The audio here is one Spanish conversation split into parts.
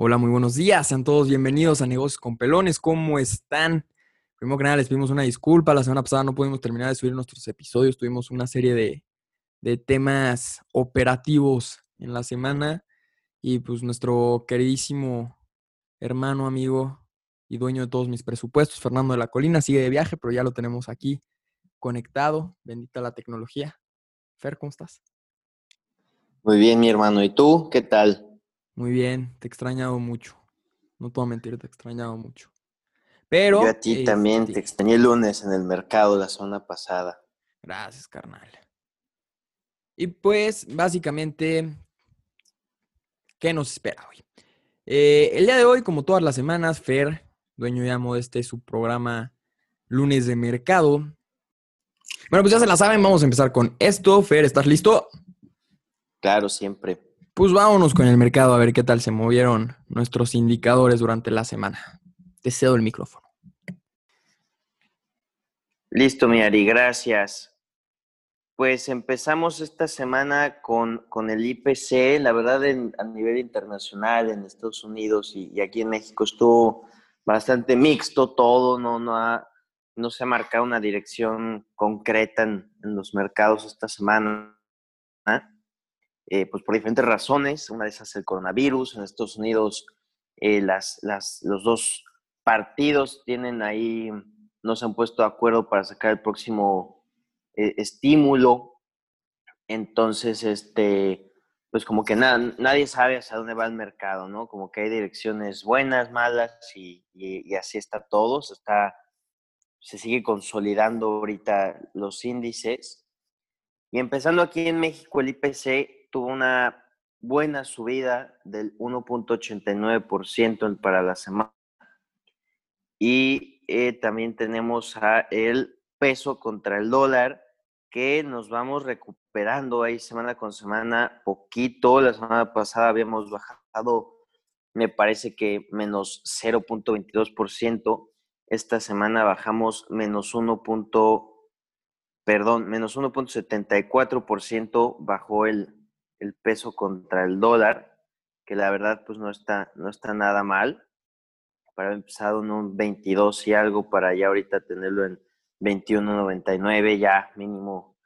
Hola, muy buenos días. Sean todos bienvenidos a Negocios con Pelones. ¿Cómo están? Primero que nada, les pedimos una disculpa. La semana pasada no pudimos terminar de subir nuestros episodios. Tuvimos una serie de, de temas operativos en la semana. Y pues nuestro queridísimo hermano, amigo y dueño de todos mis presupuestos, Fernando de la Colina, sigue de viaje, pero ya lo tenemos aquí conectado. Bendita la tecnología. Fer, ¿cómo estás? Muy bien, mi hermano. ¿Y tú? ¿Qué tal? Muy bien, te he extrañado mucho. No te voy a mentir, te he extrañado mucho. Pero. Yo a ti también este te extrañé el lunes en el mercado la semana pasada. Gracias, carnal. Y pues, básicamente, ¿qué nos espera hoy? Eh, el día de hoy, como todas las semanas, Fer, dueño y amo de este su programa Lunes de Mercado. Bueno, pues ya se la saben, vamos a empezar con esto. Fer, ¿estás listo? Claro, siempre. Pues vámonos con el mercado a ver qué tal se movieron nuestros indicadores durante la semana. Te cedo el micrófono. Listo, mi Ari, gracias. Pues empezamos esta semana con, con el IPC. La verdad, en, a nivel internacional, en Estados Unidos y, aquí en México estuvo bastante mixto todo. No, no, ha, no se ha marcado una dirección concreta en, en los mercados esta semana. Eh, pues por diferentes razones. Una de esas es el coronavirus. En Estados Unidos, eh, las, los dos partidos tienen ahí, no se han puesto de acuerdo para sacar el próximo eh, estímulo. Entonces, este, pues como que nada, nadie sabe hacia dónde va el mercado, ¿no? Como que hay direcciones buenas, malas y así está todo. Se, está, se sigue consolidando ahorita los índices. Y empezando aquí en México, el IPC tuvo una buena subida del 1.89% para la semana. Y eh, también tenemos a el peso contra el dólar, que nos vamos recuperando ahí semana con semana poquito. La semana pasada habíamos bajado, me parece que menos 0.22%. Esta semana bajamos menos 1. Perdón, menos 1.74% bajó el, el peso contra el dólar, que la verdad pues no está, no está nada mal. Para haber empezado en un 22 y algo, para ya ahorita tenerlo en 21.99, ya mínimo.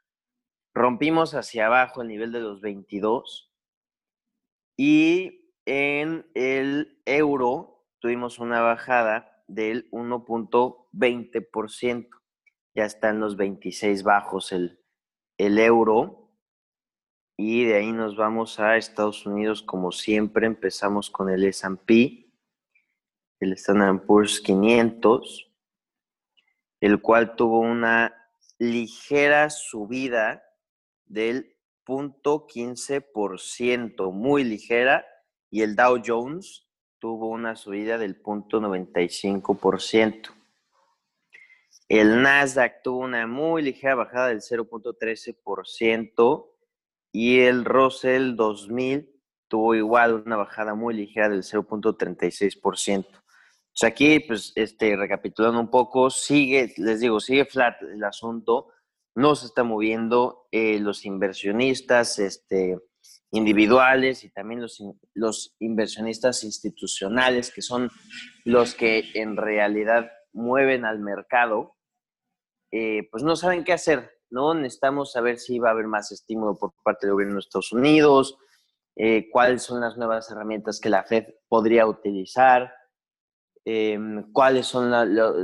Rompimos hacia abajo el nivel de los 22. Y en el euro tuvimos una bajada del 1.20%. Ya está en los 26 bajos el, el euro y de ahí nos vamos a Estados Unidos como siempre. Empezamos con el S&P, el Standard Poor's 500, el cual tuvo una ligera subida del 0.15%, muy ligera, y el Dow Jones tuvo una subida del 0.95%. El Nasdaq tuvo una muy ligera bajada del 0.13%, y el Russell 2000 tuvo igual una bajada muy ligera del 0.36%. O sea, aquí, pues, este, recapitulando un poco, sigue, les digo, sigue flat el asunto, no se está moviendo eh, los inversionistas este, individuales y también los, los inversionistas institucionales, que son los que en realidad mueven al mercado, eh, pues no saben qué hacer. ¿No? Necesitamos saber si va a haber más estímulo por parte del gobierno de Estados Unidos, eh, cuáles son las nuevas herramientas que la Fed podría utilizar, eh, cuáles son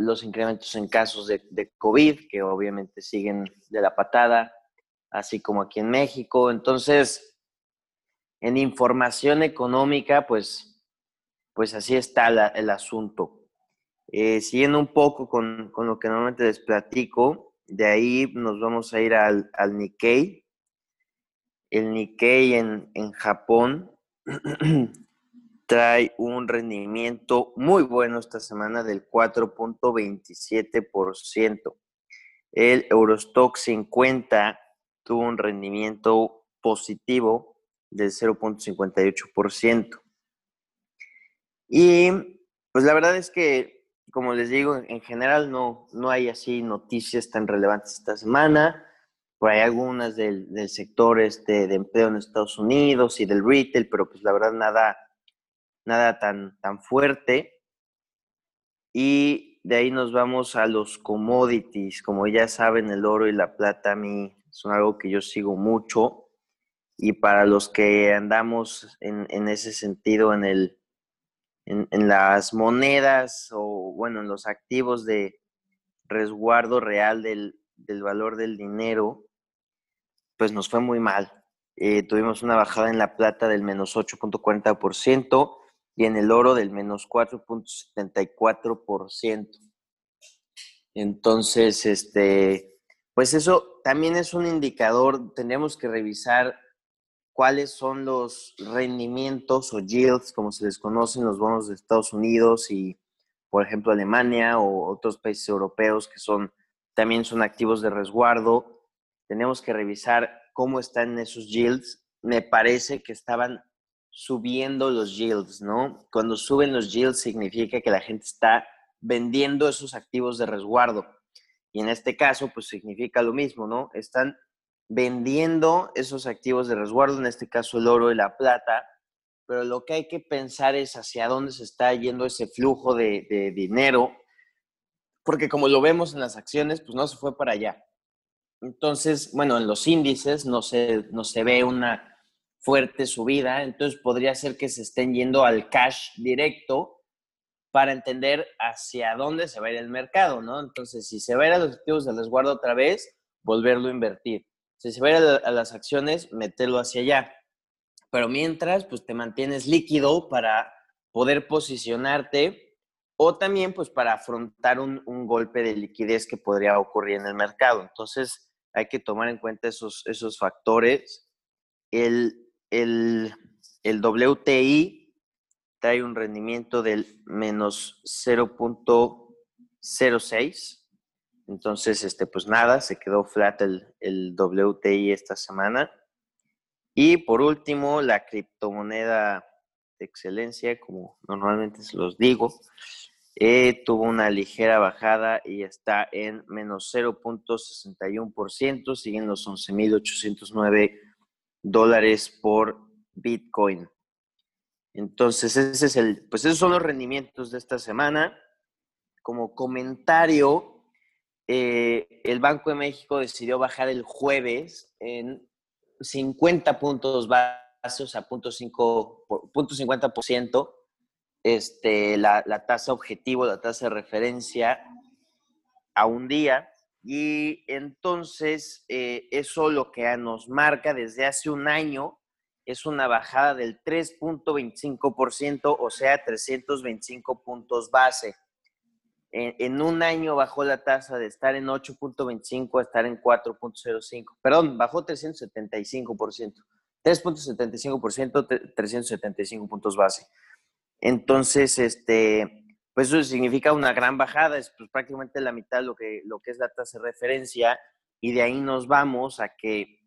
los incrementos en casos de, COVID, que obviamente siguen de la patada, así como aquí en México. Entonces, en información económica, pues, pues así está el asunto. Eh, siguiendo un poco con, con lo que normalmente les platico, de ahí nos vamos a ir al, al Nikkei. El Nikkei en, en Japón trae un rendimiento muy bueno esta semana del 4.27%. El Eurostock 50 tuvo un rendimiento positivo del 0.58%. Y pues la verdad es que como les digo, en general no, no hay así noticias tan relevantes esta semana. Por ahí algunas del, del sector este, de empleo en Estados Unidos y del retail, pero pues la verdad nada, nada tan, tan fuerte. Y de ahí nos vamos a los commodities. Como ya saben, el oro y la plata a mí son algo que yo sigo mucho. Y para los que andamos en, en ese sentido, en, el, en, las monedas o, bueno, en los activos de resguardo real del, del valor del dinero, pues nos fue muy mal. Eh, tuvimos una bajada en la plata del menos 8.40% y en el oro del menos 4.74%. Entonces, este, pues eso también es un indicador, tendríamos que revisar cuáles son los rendimientos o yields, como se les conocen los bonos de Estados Unidos y, por ejemplo, Alemania o otros países europeos que son también son activos de resguardo. Tenemos que revisar cómo están esos yields. Me parece que estaban subiendo los yields, ¿no? Cuando suben los yields significa que la gente está vendiendo esos activos de resguardo. Y en este caso, pues significa lo mismo, ¿no? Están vendiendo esos activos de resguardo, en este caso el oro y la plata, pero lo que hay que pensar es hacia dónde se está yendo ese flujo de, dinero, porque como lo vemos en las acciones, pues no se fue para allá. Entonces, bueno, en los índices no se, no se ve una fuerte subida, entonces podría ser que se estén yendo al cash directo para entender hacia dónde se va a ir el mercado, ¿no? Entonces, si se va a ir a los activos de resguardo otra vez, volverlo a invertir. Si se va a ir a las acciones, meterlo hacia allá. Pero mientras, pues te mantienes líquido para poder posicionarte o también pues para afrontar un, un golpe de liquidez que podría ocurrir en el mercado. Entonces, hay que tomar en cuenta esos, esos factores. El, el, el WTI trae un rendimiento del menos 0.06. Entonces, este, pues nada, se quedó flat el, el WTI esta semana. Y por último, la criptomoneda de excelencia, como normalmente se los digo, eh, tuvo una ligera bajada y está en menos 0.61%, siguen los 11.809 dólares por Bitcoin. Entonces, ese es el, pues esos son los rendimientos de esta semana. Como comentario, eh, el Banco de México decidió bajar el jueves en 50 puntos básicos a 0.50% este, la, tasa objetivo, la tasa de referencia a un día. Y entonces eh, eso lo que nos marca desde hace un año es una bajada del 3.25%, o sea, 325 puntos base. En, en, un año bajó la tasa de estar en 8.25 a estar en 4.05. Perdón, bajó 375%. 3.75%, 375 puntos base. Entonces, este, pues eso significa una gran bajada, es pues, prácticamente la mitad de lo que, lo que es la tasa de referencia, y de ahí nos vamos a que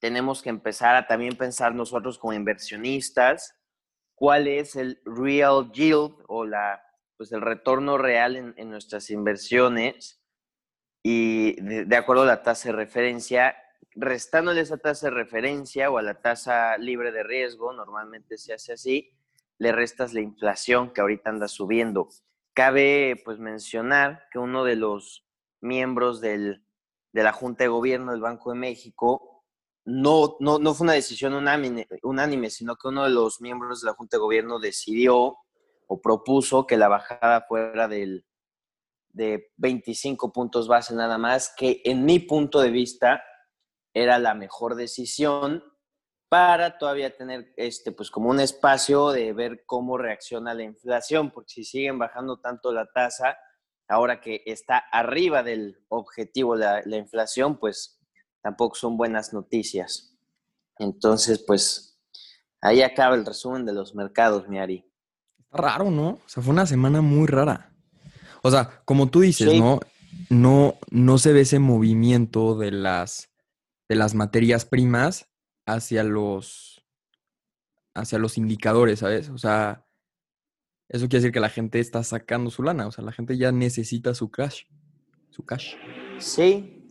tenemos que empezar a también pensar nosotros como inversionistas cuál es el real yield o la, pues el retorno real en, nuestras inversiones y de, acuerdo a la tasa de referencia, restándole esa tasa de referencia o a la tasa libre de riesgo, normalmente se hace así, le restas la inflación que ahorita anda subiendo. Cabe pues mencionar que uno de los miembros del, de la Junta de Gobierno del Banco de México no, no, no fue una decisión unánime, unánime, sino que uno de los miembros de la Junta de Gobierno decidió o propuso que la bajada fuera del, de 25 puntos base nada más, que en mi punto de vista era la mejor decisión para todavía tener este, pues como un espacio de ver cómo reacciona la inflación, porque si siguen bajando tanto la tasa, ahora que está arriba del objetivo la, la inflación, pues tampoco son buenas noticias. Entonces, pues ahí acaba el resumen de los mercados, Miari. Está raro, ¿no? O sea, fue una semana muy rara. O sea, como tú dices, ¿no? No, no se ve ese movimiento de las, de las materias primas hacia los, hacia los indicadores, ¿sabes? O sea, eso quiere decir que la gente está sacando su lana, o sea, la gente ya necesita su cash, su cash. Sí,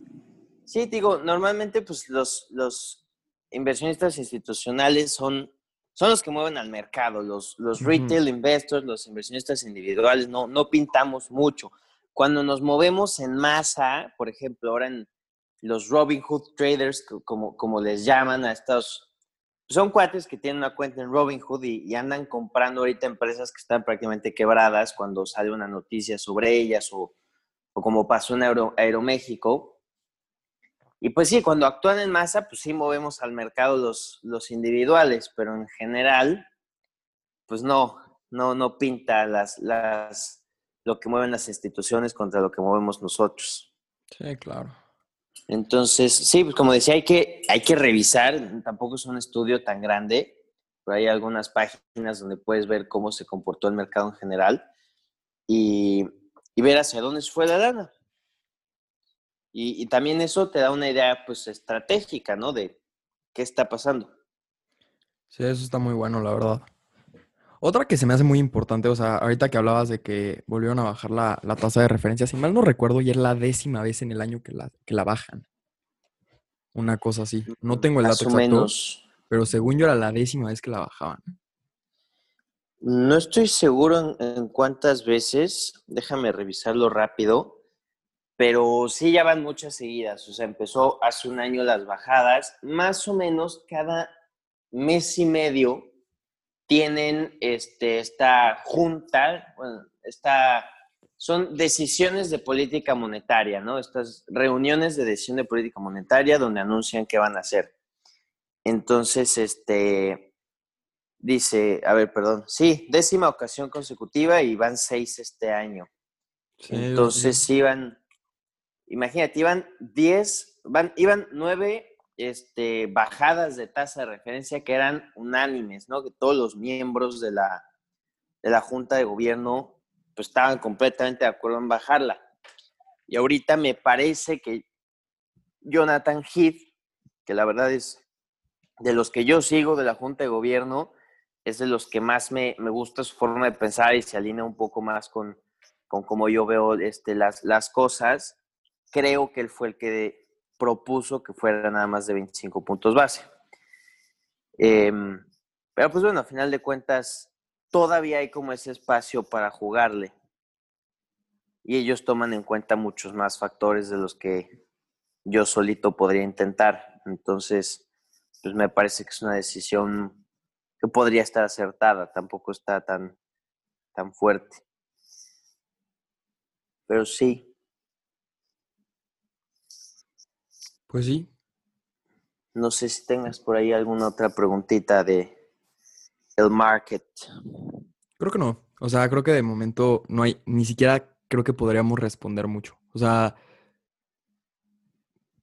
sí, digo, normalmente pues los, los inversionistas institucionales son, son los que mueven al mercado, los, los retail investors, los inversionistas individuales, no, no pintamos mucho. Cuando nos movemos en masa, por ejemplo, ahora en los Robinhood traders, como, como les llaman a estos, son cuates que tienen una cuenta en Robinhood y, y andan comprando ahorita empresas que están prácticamente quebradas cuando sale una noticia sobre ellas o, o como pasó en Aeroméxico y pues sí, cuando actúan en masa, pues sí movemos al mercado los, los individuales, pero en general, pues no, no, no pinta las, las, lo que mueven las instituciones contra lo que movemos nosotros. Sí, claro. Entonces, sí, pues como decía, hay que, hay que revisar, tampoco es un estudio tan grande, pero hay algunas páginas donde puedes ver cómo se comportó el mercado en general y, y ver hacia dónde se fue la lana. Y, también eso te da una idea, pues, estratégica, ¿no? De qué está pasando. Sí, eso está muy bueno, la verdad. Otra que se me hace muy importante, o sea, ahorita que hablabas de que volvieron a bajar la, tasa de referencia, si mal no recuerdo, ya es la décima vez en el año que la, que la bajan. Una cosa así. No mm, tengo el dato exacto, menos. pero según yo era la décima vez que la bajaban. No estoy seguro en cuántas veces, déjame revisarlo rápido pero sí ya van muchas seguidas. O sea, empezó hace un año las bajadas. Más o menos cada mes y medio tienen este, esta junta, bueno, esta, son decisiones de política monetaria, ¿no? Estas reuniones de decisión de política monetaria donde anuncian qué van a hacer. Entonces, este, dice, a ver, perdón, sí, décima ocasión consecutiva y van seis este año. Entonces, sí van, imagínate, iban 10, van, iban 9 este, bajadas de tasa de referencia que eran unánimes, ¿no? Que todos los miembros de la, de la Junta de Gobierno pues, estaban completamente de acuerdo en bajarla. Y ahorita me parece que Jonathan Heath, que la verdad es de los que yo sigo de la Junta de Gobierno, es de los que más me, me gusta su forma de pensar y se alinea un poco más con, con cómo yo veo este, las, las cosas creo que él fue el que propuso que fuera nada más de 25 puntos base. Em, pero pues bueno, a final de cuentas, todavía hay como ese espacio para jugarle. Y ellos toman en cuenta muchos más factores de los que yo solito podría intentar. Entonces, pues me parece que es una decisión que podría estar acertada, tampoco está tan, tan fuerte. Pero sí, Pues sí. No sé si tengas por ahí alguna otra preguntita de el market. Creo que no. O sea, creo que de momento no hay, ni siquiera creo que podríamos responder mucho. O sea,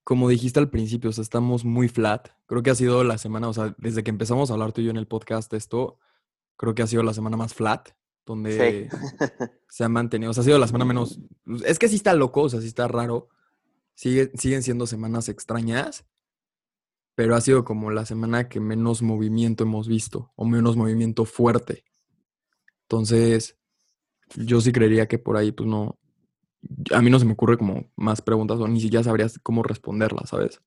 como dijiste al principio, o sea, estamos muy flat. Creo que ha sido la semana, o sea, desde que empezamos a hablar tú y yo en el podcast de esto, creo que ha sido la semana más flat, donde se ha mantenido. O sea, ha sido la semana menos. Es que sí está loco, o sea, sí está raro siguen siendo semanas extrañas, pero ha sido como la semana que menos movimiento hemos visto, o menos movimiento fuerte. Entonces, yo sí creería que por ahí, pues no, a mí no se me ocurre como más preguntas o ni siquiera sabrías cómo responderlas, ¿sabes?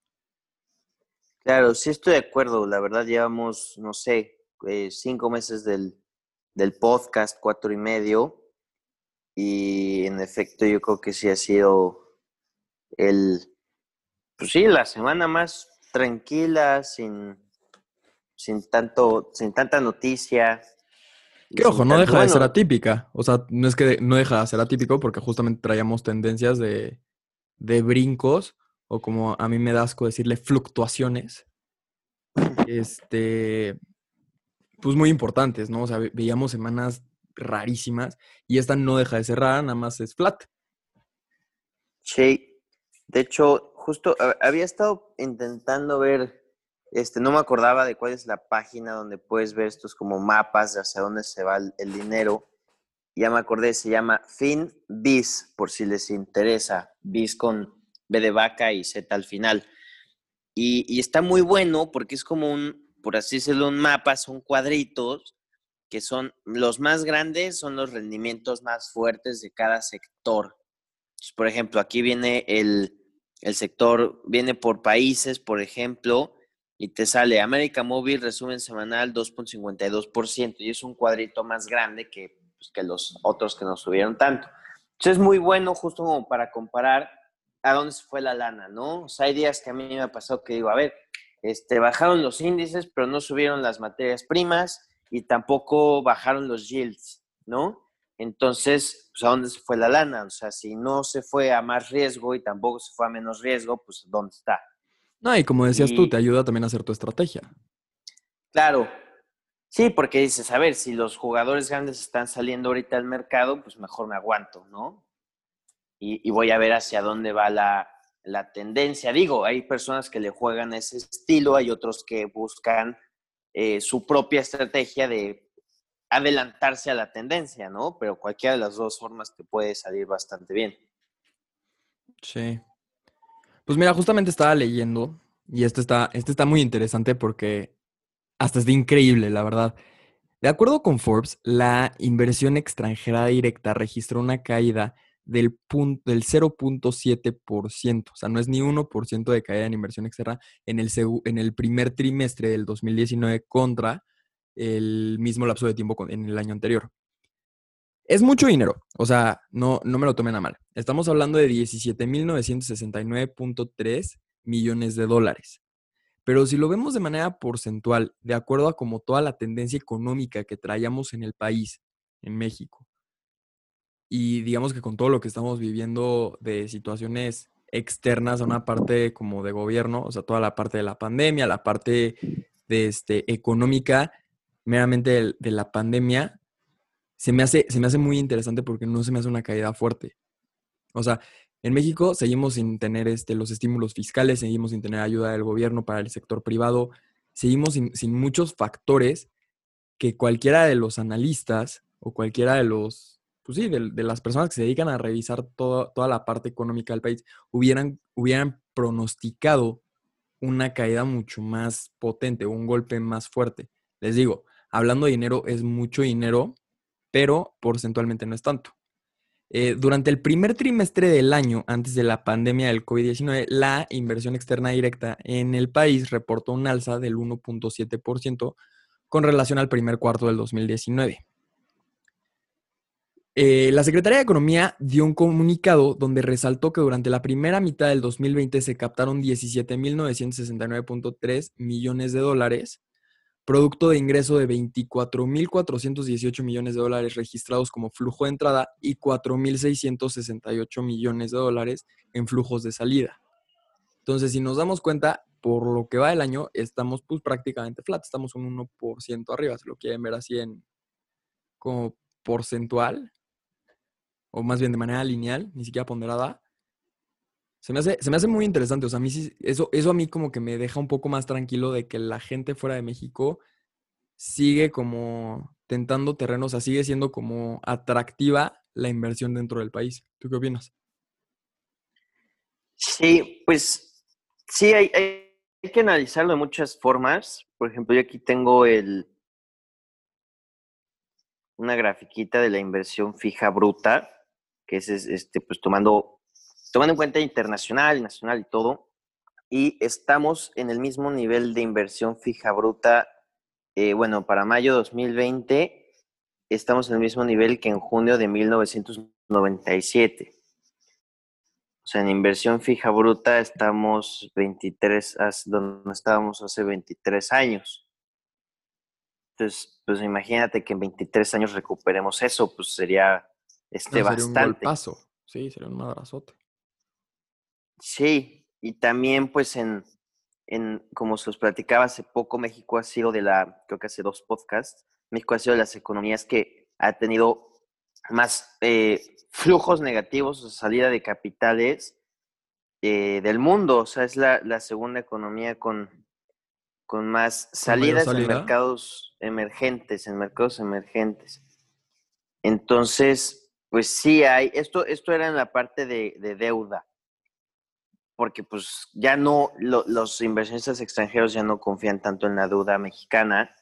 Claro, sí estoy de acuerdo. La verdad llevamos, no sé, eh, cinco meses del, del podcast, cuatro y medio. Y en efecto yo creo que sí ha sido el, pues sí, la semana más tranquila, sin, sin, tanto, sin tanta noticia. Que ojo, no deja de ser atípica. O sea, no es que no deja de ser atípico porque justamente traíamos tendencias de, de brincos o como a mí me da asco decirle fluctuaciones. Este, pues muy importantes, ¿no? O sea, veíamos semanas rarísimas y esta no deja de ser rara, nada más es flat. Sí, de hecho, justo había estado intentando ver, este, no me acordaba de cuál es la página donde puedes ver estos como mapas de hacia dónde se va el, dinero. Ya me acordé, se llama FinBiz, por si les interesa. Biz con B de vaca y Z al final. Y, y está muy bueno porque es como un, por así decirlo, un mapa, son cuadritos que son los más grandes, son los rendimientos más fuertes de cada sector. por ejemplo, aquí viene el, el sector viene por países, por ejemplo, y te sale América Móvil, resumen semanal 2.52%, y es un cuadrito más grande que, pues, los otros que no subieron tanto. Entonces es muy bueno justo como para comparar a dónde se fue la lana, ¿no? O sea, hay días que a mí me ha pasado que digo, a ver, este, bajaron los índices, pero no subieron las materias primas y tampoco bajaron los yields, ¿no? Entonces, pues, ¿a dónde se fue la lana? O sea, si no se fue a más riesgo y tampoco se fue a menos riesgo, pues ¿dónde está? No, y como decías tú, te ayuda también a hacer tu estrategia. Claro. Sí, porque dices, a ver, si los jugadores grandes están saliendo ahorita al mercado, pues mejor me aguanto, ¿no? Y, voy a ver hacia dónde va la, la, tendencia. Digo, hay personas que le juegan ese estilo, hay otros que buscan eh, su propia estrategia de adelantarse a la tendencia, ¿no? Pero cualquiera de las dos formas te puede salir bastante bien. Sí. Pues mira, justamente estaba leyendo y este está, este está muy interesante porque hasta es de increíble, la verdad. De acuerdo con Forbes, la inversión extranjera directa registró una caída del, del 0.7%, o sea, no es ni 1% de caída en inversión externa en el, en el primer trimestre del 2019 contra el mismo lapso de tiempo en el año anterior. Es mucho dinero, o sea, no, no me lo tomen a mal. Estamos hablando de 17.969.3 millones de dólares. Pero si lo vemos de manera porcentual, de acuerdo a como toda la tendencia económica que traíamos en el país, en México, y digamos que con todo lo que estamos viviendo de situaciones externas a una parte como de gobierno, o sea, toda la parte de la pandemia, la parte de este, económica, meramente de la pandemia, se me, hace, se me hace muy interesante porque no se me hace una caída fuerte. O sea, en México seguimos sin tener este, los estímulos fiscales, seguimos sin tener ayuda del gobierno para el sector privado, seguimos sin, muchos factores que cualquiera de los analistas o cualquiera de los, pues sí, de, las personas que se dedican a revisar toda la parte económica del país hubieran, hubieran pronosticado una caída mucho más potente, un golpe más fuerte. Les digo, hablando de dinero, es mucho dinero pero porcentualmente no es tanto. Eh, durante el primer trimestre del año, antes de la pandemia del COVID-19, la inversión externa directa en el país reportó un alza del 1.7% con relación al primer cuarto del 2019. Eh, la Secretaría de Economía dio un comunicado donde resaltó que durante la primera mitad del 2020 se captaron 17.969.3 millones de dólares, producto de ingreso de 24.418 millones de dólares registrados como flujo de entrada y 4.668 millones de dólares en flujos de salida. Entonces, si nos damos cuenta, por lo que va del año, estamos pues prácticamente flat, estamos un 1% arriba, si lo quieren ver así en como porcentual, o más bien de manera lineal, ni siquiera ponderada. Se me, hace, se me hace muy interesante. O sea, a mí eso, eso a mí como que me deja un poco más tranquilo de que la gente fuera de México sigue como tentando terrenos, o sea, sigue siendo como atractiva la inversión dentro del país. ¿Tú qué opinas? Sí, pues sí, hay, hay que analizarlo de muchas formas. Por ejemplo, yo aquí tengo el, una grafiquita de la inversión fija bruta, que es este, pues tomando tomando en cuenta internacional, nacional y todo, y estamos en el mismo nivel de inversión fija bruta, eh, bueno, para mayo 2020 estamos en el mismo nivel que en junio de 1997. O sea, en inversión fija bruta estamos 23, donde estábamos hace 23 años. Entonces, pues imagínate que en 23 años recuperemos eso, pues sería este bastante. paso. Sí, sería un abrazote. Sí, y también pues en, en, como se os platicaba hace poco, México ha sido de la, creo que hace dos podcasts, México ha sido de las economías que ha tenido más eh, flujos negativos o salida de capitales eh, del mundo. O sea, es la, la segunda economía con, con más salidas en mercados emergentes, en mercados emergentes. Entonces, pues sí hay, esto, esto era en la parte de, de deuda porque pues ya no, los inversionistas extranjeros ya no confían tanto en la deuda mexicana.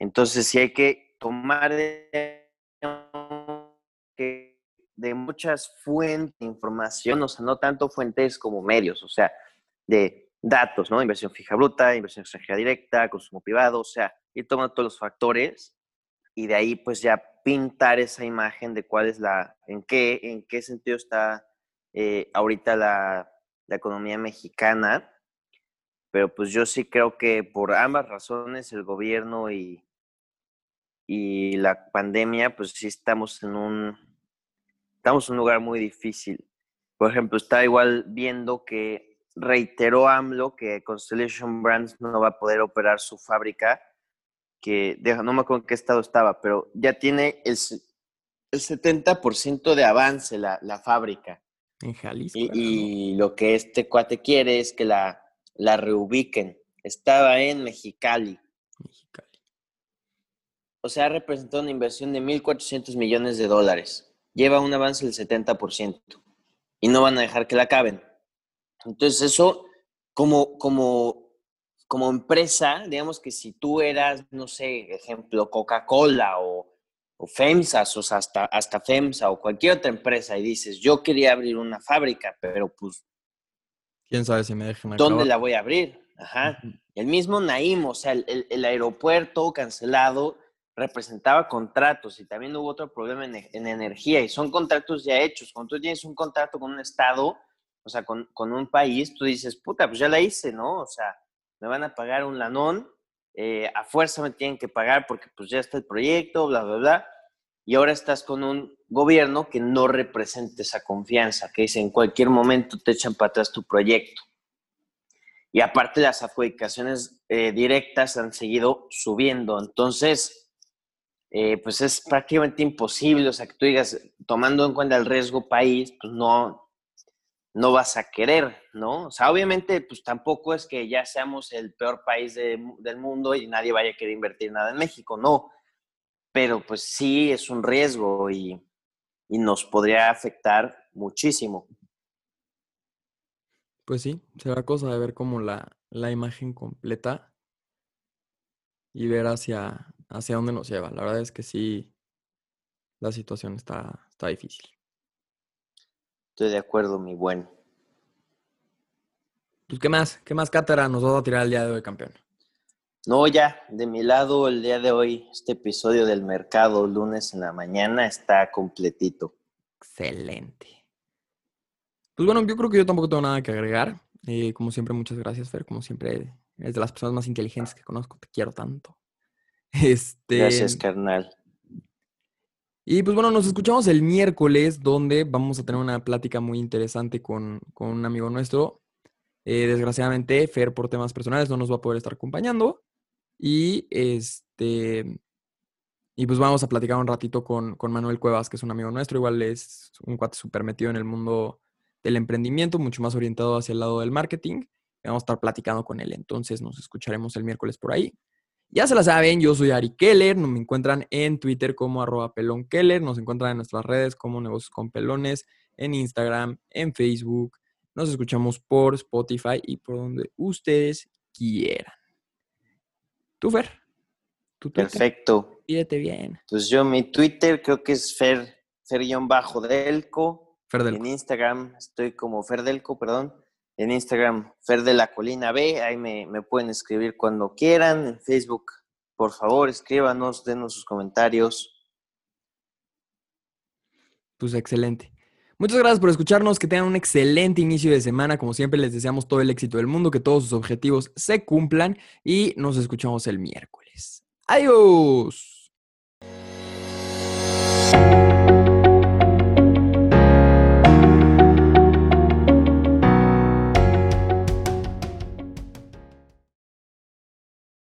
Entonces sí hay que tomar de, de muchas fuentes de información, o sea, no tanto fuentes como medios, o sea, de datos, ¿no? Inversión fija bruta, inversión extranjera directa, consumo privado, o sea, ir tomando todos los factores y de ahí pues ya pintar esa imagen de cuál es la, en qué, en qué sentido está eh, ahorita la, la economía mexicana. Pero pues yo sí creo que por ambas razones el gobierno y, y la pandemia, pues sí estamos en un, estamos en un lugar muy difícil. Por ejemplo, está igual viendo que reiteró AMLO que Constellation Brands no va a poder operar su fábrica, que no me acuerdo en qué estado estaba, pero ya tiene el, el 70% de avance la, la, fábrica. En Jalisco. Y, y, lo que este cuate quiere es que la, la reubiquen. Estaba en Mexicali. Mexicali. O sea, representó una inversión de 1.400 millones de dólares. Lleva un avance del 70% y no van a dejar que la acaben. Entonces eso, como, como, como empresa, digamos que si tú eras, no sé, ejemplo, Coca-Cola o, o FEMSA, o sea, hasta, hasta FEMSA o cualquier otra empresa y dices, yo quería abrir una fábrica, pero pues... ¿Quién sabe si me dejan ¿Dónde la voy a abrir? Ajá. El mismo Naim, o sea, el, el, aeropuerto cancelado representaba contratos y también hubo otro problema en, en, energía y son contratos ya hechos. Cuando tú tienes un contrato con un estado, o sea, con, con, un país, tú dices, puta, pues ya la hice, ¿no? O sea, me van a pagar un lanón, eh, a fuerza me tienen que pagar porque pues ya está el proyecto, bla, bla, bla. Y ahora estás con un gobierno que no representa esa confianza, que dice en cualquier momento te echan para atrás tu proyecto. Y aparte las adjudicaciones eh, directas han seguido subiendo. Entonces, eh, pues es prácticamente imposible, o sea, que tú digas, tomando en cuenta el riesgo país, pues no, no vas a querer, ¿no? O sea, obviamente, pues tampoco es que ya seamos el peor país del mundo y nadie vaya a querer invertir nada en México, no. Pero pues sí es un riesgo y, y nos podría afectar muchísimo. Pues sí, será cosa de ver como la, la imagen completa y ver hacia, hacia dónde nos lleva. La verdad es que sí, la situación está, está difícil. Estoy de acuerdo, mi buen. Pues, ¿qué más? ¿Qué más cátedra nos va a tirar el día de hoy, campeón? No, ya, de mi lado, el día de hoy, este episodio del mercado, lunes en la mañana, está completito. Excelente. Pues bueno, yo creo que yo tampoco tengo nada que agregar. Eh, como siempre, muchas gracias, Fer. Como siempre, eres de las personas más inteligentes que conozco. Te quiero tanto. Este... Gracias, carnal. Y pues bueno, nos escuchamos el miércoles, donde vamos a tener una plática muy interesante con, con un amigo nuestro. Eh, desgraciadamente, Fer, por temas personales, no nos va a poder estar acompañando. Y este. Y pues vamos a platicar un ratito con, con Manuel Cuevas, que es un amigo nuestro. Igual es un cuate súper metido en el mundo del emprendimiento, mucho más orientado hacia el lado del marketing. Vamos a estar platicando con él. Entonces nos escucharemos el miércoles por ahí. Ya se la saben, yo soy Ari Keller, me encuentran en Twitter como arroba pelonkeller, nos encuentran en nuestras redes como negocios con pelones, en Instagram, en Facebook, nos escuchamos por Spotify y por donde ustedes quieran. ¿Tú, Fer? ¿Tu Perfecto. Pídete bien. Pues yo mi Twitter creo que es Fer, Fer-Delco. Fer En Instagram estoy como Ferdelco, perdón en Instagram, Fer de la Colina B, ahí me, pueden escribir cuando quieran, en Facebook, por favor, escríbanos, denos sus comentarios. Pues excelente. Muchas gracias por escucharnos, que tengan un excelente inicio de semana, como siempre les deseamos todo el éxito del mundo, que todos sus objetivos se cumplan y nos escuchamos el miércoles. Adiós.